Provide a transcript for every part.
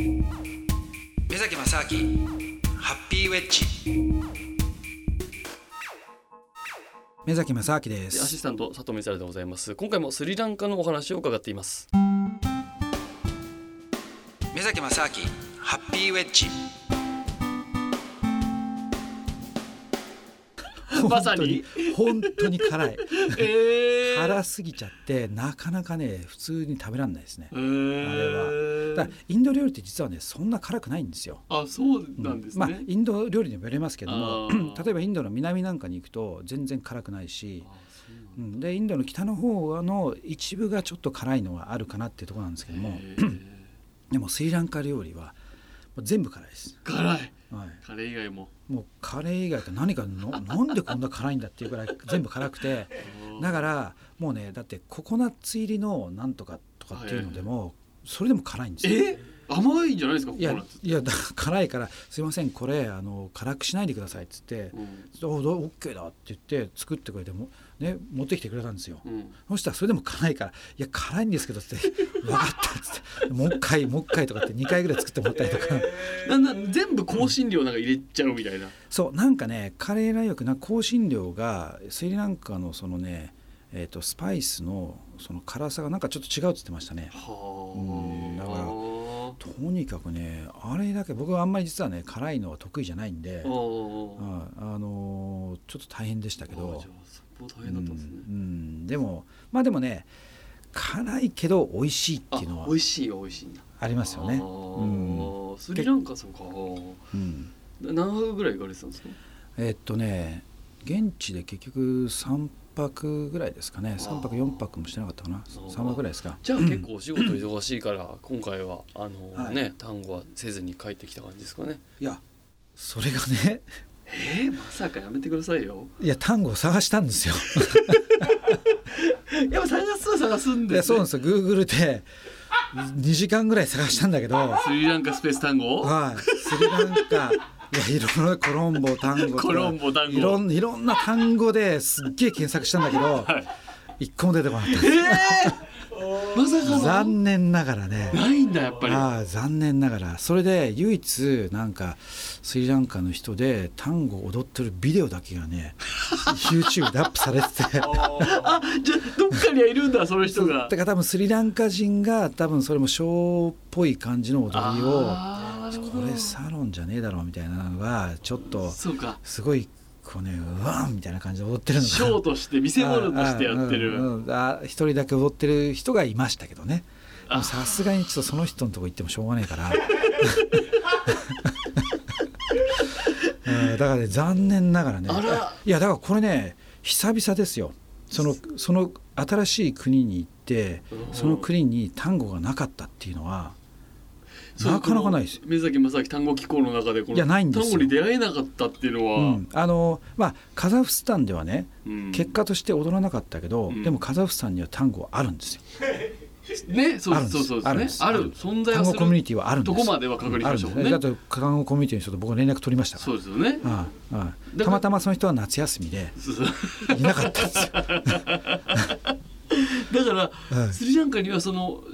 目崎正明ハッピーウェッジ。目崎正明でアシすスタント佐藤光でございます。今回もスリランカのお話を伺っています。目崎正明ハッピーウェッジまさに。本当に辛い。えー、辛すぎちゃってなかなかね普通に食べられないですね。えー、だからインド料理って実はねそんな辛くないんですよ。あそうなんですね、まあインド料理にもよりますけども例えばインドの南なんかに行くと全然辛くないし、うなんうん、でインドの北の方の一部がちょっと辛いのはあるかなっていうところなんですけども。でもスリランカ料理は全部辛いです、辛い、カレー以外も。もうカレー以外って何かの なんでこんな辛いんだっていうぐらい全部辛くて。だからもうねだってココナッツ入りのなんとかとかっていうのでもそれでも辛いんですよ。え？甘いんじゃないですかいやいやだ辛いから「すいませんこれあの辛くしないでください」っつってうん「おどオッケーだ」って言って作ってくれても、ね、持ってきてくれたんですよ。うん。そしたらそれでも辛いから「いや辛いんですけど」って「分かった」っつって「もう一回もう一回」とかって2回ぐらい作ってもらったりとか。なんだ全部香辛料なんか入れちゃうみたいな、そうなんかねカレーライクな香辛料がスリランカのそのね、えー、とスパイスのその辛さがなんかちょっと違うって言ってましたね。うんだからはとにかくねあれだけ僕はあんまり実はね辛いのは得意じゃないんでうんあのーちょっと大変でしたけあどですね、うんうん。でもまあでもね辛いけど美味しいってあいうのは美味しいよ美味しいありますよね。あースリランカそうか。うん、何泊ぐらい行かれてたんですか？えっとね現地で結局3泊ぐらいですかね。3泊4泊もしてなかったかな。3泊ぐらいですか。じゃあ結構お仕事忙しいから今回はあのはい。ね単語はせずに帰ってきた感じですかね。いやそれがねえー、まさかやめてくださいよ。いや単語を探したんですよ。やっぱ探すは探すんいです、ね、やそうなんですよ。Google で2時間ぐらい探したんだけど。スリランカスペース単語はい。スリランカいやいろんなコロンボ単語コロンボ単語。いろんいろんな単語ですっげえ検索したんだけどはい。一個も出てこなかったえー、まさかの。残念ながらね。ないんだやっぱり。ああ残念ながら。それで唯一なんかスリランカの人で単語を踊ってるビデオだけがね YouTube でアップされてて。あじゃあどっかにはいるんだその人が。だから多分スリランカ人が多分それもショーっぽい感じの踊りをこれサロンじゃねえだろうみたいなのがちょっとそうか。すごいこうねうわんみたいな感じで踊ってるのがショーとして見せ物としてやってる。一人だけ踊ってる人がいましたけどね。さすがにちょっとその人のとこ行ってもしょうがないから。うんだからね残念ながらね。いやだからこれね久々ですよ。そのその新しい国に行ってうんその国に単語がなかったっていうのはなかなかないです。目崎正明単語機構の中でこのいやないんですよ。単語に出会えなかったっていうのは、うん、あのまあカザフスタンではねうん。結果として踊らなかったけど、うん。でもカザフスタンには単語はあるんですよ。ねそうそうそうあるんです。すある。存在はす単語コミュニるティはあるんです。どこまでは確認しましょうね。だと単語コミュニティの人と僕は連絡取りましたから。そうですよね。ああたまたまその人は夏休みでいなかったんですよ、だから はい。スリランカにはその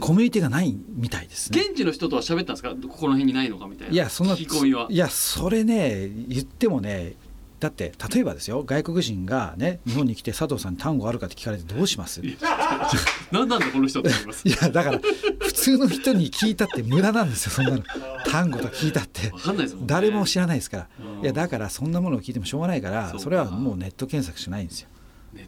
コミュニティがないみたいですね。現地の人とは喋ったんですか？ここの辺にないのかみたいな。いやそんな聞き込みは。いやそれね言ってもねだって例えばですよ外国人がね日本に来て佐藤さんに単語あるかって聞かれてどうします？い何なんだこの人って思います。やだから普通の人に聞いたって無駄なんですよそんなの。単語と聞いたって。誰も知らないですから。うん。いやだからそんなものを聞いてもしょうがないからそれはもうネット検索しかないんですよ、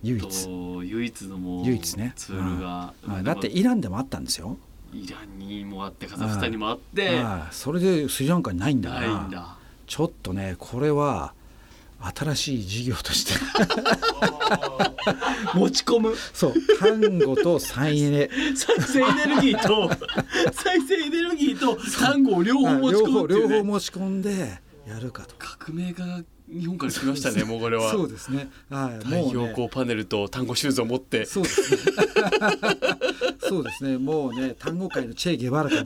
唯一。唯一のもう唯一ね。ツールが。はい。だってイランでもあったんですよ。イランにもあってカザフスタンにもあってはい。それでスリランカにないんだかないんらだ。ちょっとねこれは新しい事業として。持ち込む。そう。単語と再エネ。再生エネルギーと 再生エネルギーと単語を両方持ち両込むっていう、方両方ね、持ち込んでやるかと。革命が日本から来ましたねもうこれは。そうですね。はい。太もうね。陽光パネルと単語シューズを持って。そうですね。そうですね。もうね単語界のチェ・ゲバラか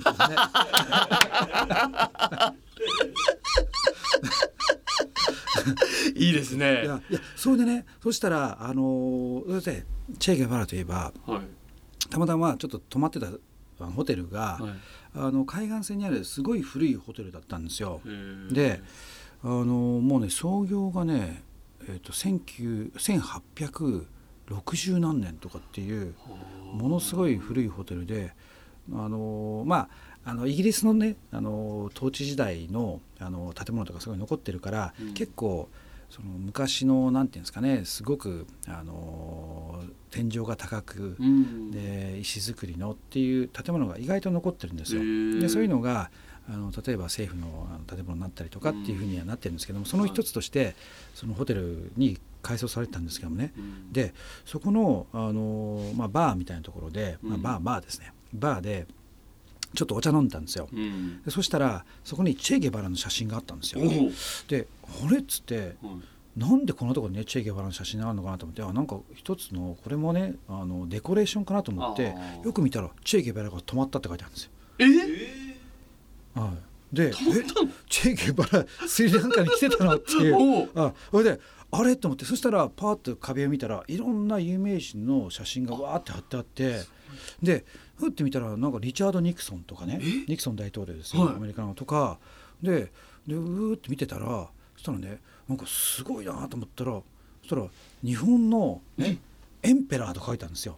いいいですね。いやいやそれでねそしたらあのだってチェ・ゲバラといえばはい。たまたまちょっと泊まってたあのホテルが、はい。あの海岸線にあるすごい古いホテルだったんですよ。であのもうね創業がね、えー、と19 1860何年とかっていうものすごい古いホテルであのまああのイギリスのねあの統治時代のあの建物とかすごい残ってるから、うん。結構その昔のなんていうんですかねすごくあの天井が高く、うん。で石造りのっていう建物が意外と残ってるんですよ。でそういうのがあの例えば政府の建物になったりとかっていうふうにはなってるんですけども、その一つとしてそのホテルに改装されてたんですけどもね。うん。でそこのあの、まあ、バーみたいなところで、まあ、うんバーバーですね。バーでちょっとお茶飲んでたんですよ。うん。でそしたらそこにチェ・ゲバラの写真があったんですよ。であれっつってはい。なんでこんなところにねチェ・ゲバラの写真があるのかなと思ってあなんか一つのこれもねあのデコレーションかなと思ってよく見たらチェ・ゲバラが止まったって書いてあるんですよ。え？はい、でチェ・ゲバラスリランカに来てたのっていう。あそれであれ？と思ってそしたらパーッと壁を見たらいろんな有名人の写真がわーって貼ってあってでふって見たらなんかリチャード・ニクソンとかねえ？ニクソン大統領ですよ、はい。アメリカのとか。ででうーって見てたらそしたらねなんかすごいなと思ったらそしたら日本の、ね、エンペラーと書いてあるんですよ。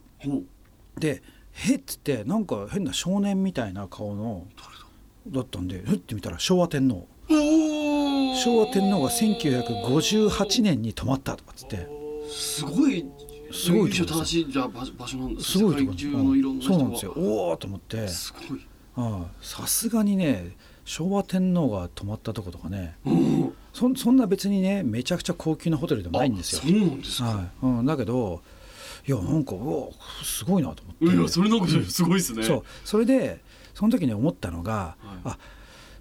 でへっつってなんか変な少年みたいな顔の誰だだったんでふって見たら昭和天皇。昭和天皇が1958年に泊まったとかっつって。すごいすごい由緒正しいじゃあ場場所なんですすごいとこ世界中のいろんな人が。そうなんですよ。おおと思って。すごい。ああさすがにね昭和天皇が泊まったとことかね。おおそんそんな別にねめちゃくちゃ高級なホテルでもないんですよ。あ。そうなんですか、はい。うん、だけどいやなんかうわすごいなと思って。いやそれなんかすごいですね。そう。それでその時に思ったのが、はい。あ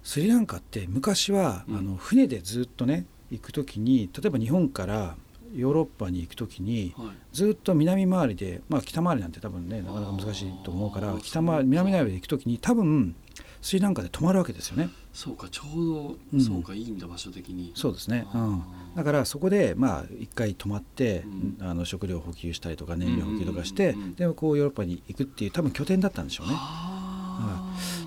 スリランカって昔は、うん。あの船でずっとね行く時に例えば日本からヨーロッパに行く時にはい。ずっと南回りで、まあ、北回りなんて多分ねなかなか難しいと思うから北回り南回りで行く時に多分スリランカで泊まるわけですよね。そうかちょうど、うん。そうかいいんだ場所的に。そうですね、うあん、ーだからそこでまあ一回泊まって、うん。あの食料補給したりとか燃料補給とかして、でこうヨーロッパに行くっていう多分拠点だったんでしょうね。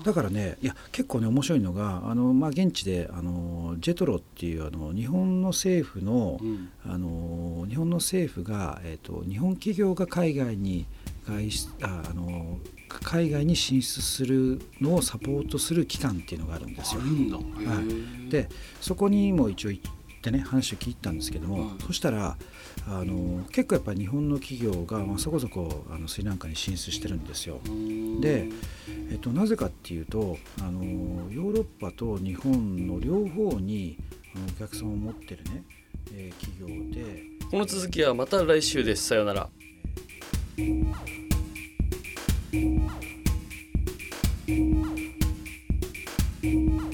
だからねいや結構ね面白いのがあの、まあ、現地であのジェトロっていうあの日本の政府の,、うん。あの日本の政府が、えー、と日本企業が海外に外出ああの海外に進出するのをサポートする機関っていうのがあるんですよ。はーでそこにも一応行ってね話を聞いたんですけども、はいそしたらあの結構やっぱり日本の企業が、まあ、そこそこあのスリランカに進出してるんですよ。でえっと、なぜかっていうとあのヨーロッパと日本の両方にお客さんを持ってるね、えー企業で。この続きはまた来週です。さようなら「thank you